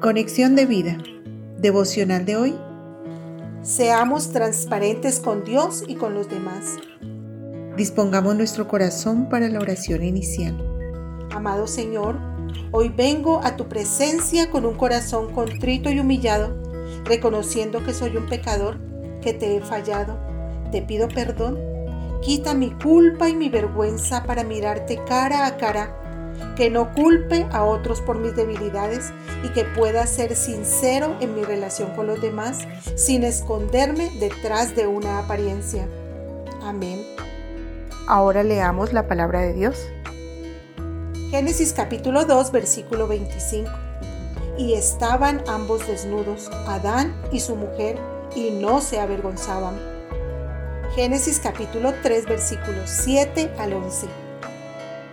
Conexión de vida. Devocional de hoy. Seamos transparentes con Dios y con los demás. Dispongamos nuestro corazón para la oración inicial. Amado Señor, hoy vengo a tu presencia con un corazón contrito y humillado, reconociendo que soy un pecador, que te he fallado. Te pido perdón. Quita mi culpa y mi vergüenza para mirarte cara a cara que no culpe a otros por mis debilidades y que pueda ser sincero en mi relación con los demás sin esconderme detrás de una apariencia. Amén. Ahora leamos la palabra de Dios. Génesis capítulo 2 versículo 25. Y estaban ambos desnudos, Adán y su mujer, y no se avergonzaban. Génesis capítulo 3 versículos 7 al 11.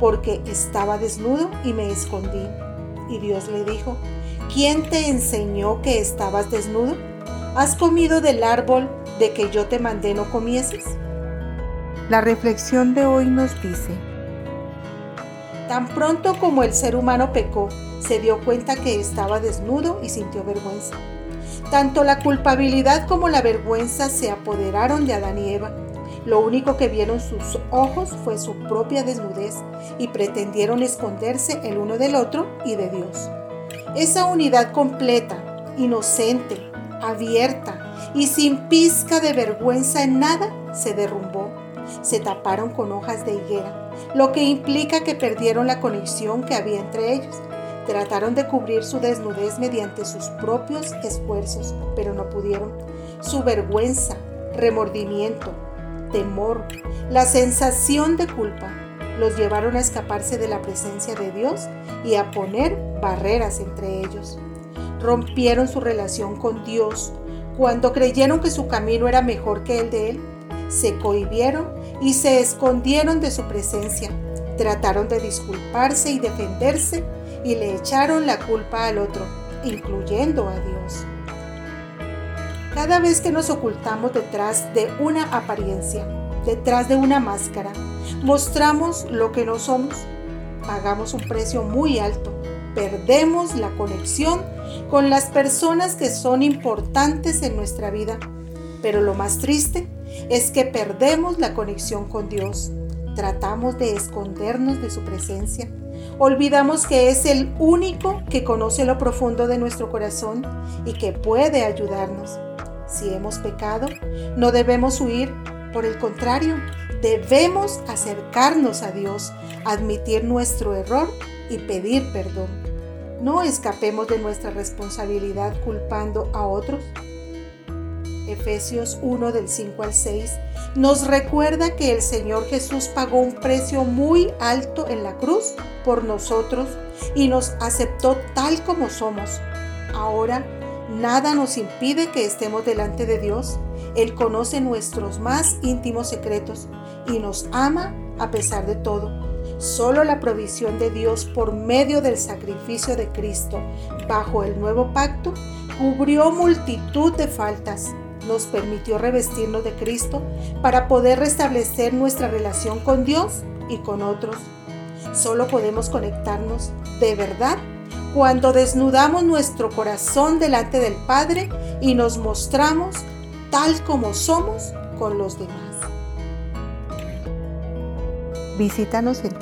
porque estaba desnudo y me escondí. Y Dios le dijo, ¿quién te enseñó que estabas desnudo? ¿Has comido del árbol de que yo te mandé no comieses? La reflexión de hoy nos dice, tan pronto como el ser humano pecó, se dio cuenta que estaba desnudo y sintió vergüenza. Tanto la culpabilidad como la vergüenza se apoderaron de Adán y Eva lo único que vieron sus ojos fue su propia desnudez y pretendieron esconderse el uno del otro y de Dios. Esa unidad completa, inocente, abierta y sin pizca de vergüenza en nada se derrumbó. Se taparon con hojas de higuera, lo que implica que perdieron la conexión que había entre ellos. Trataron de cubrir su desnudez mediante sus propios esfuerzos, pero no pudieron. Su vergüenza, remordimiento, temor, la sensación de culpa los llevaron a escaparse de la presencia de Dios y a poner barreras entre ellos. Rompieron su relación con Dios cuando creyeron que su camino era mejor que el de Él. Se cohibieron y se escondieron de su presencia. Trataron de disculparse y defenderse y le echaron la culpa al otro, incluyendo a Dios. Cada vez que nos ocultamos detrás de una apariencia, detrás de una máscara, mostramos lo que no somos, pagamos un precio muy alto, perdemos la conexión con las personas que son importantes en nuestra vida. Pero lo más triste es que perdemos la conexión con Dios. Tratamos de escondernos de su presencia. Olvidamos que es el único que conoce lo profundo de nuestro corazón y que puede ayudarnos. Si hemos pecado, no debemos huir, por el contrario, debemos acercarnos a Dios, admitir nuestro error y pedir perdón. No escapemos de nuestra responsabilidad culpando a otros. Efesios 1 del 5 al 6 nos recuerda que el Señor Jesús pagó un precio muy alto en la cruz por nosotros y nos aceptó tal como somos. Ahora Nada nos impide que estemos delante de Dios. Él conoce nuestros más íntimos secretos y nos ama a pesar de todo. Solo la provisión de Dios por medio del sacrificio de Cristo bajo el nuevo pacto cubrió multitud de faltas. Nos permitió revestirnos de Cristo para poder restablecer nuestra relación con Dios y con otros. Solo podemos conectarnos de verdad cuando desnudamos nuestro corazón delante del Padre y nos mostramos tal como somos con los demás. Visítanos en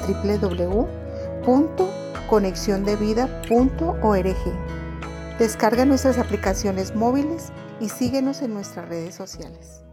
www.conexiondevida.org. Descarga nuestras aplicaciones móviles y síguenos en nuestras redes sociales.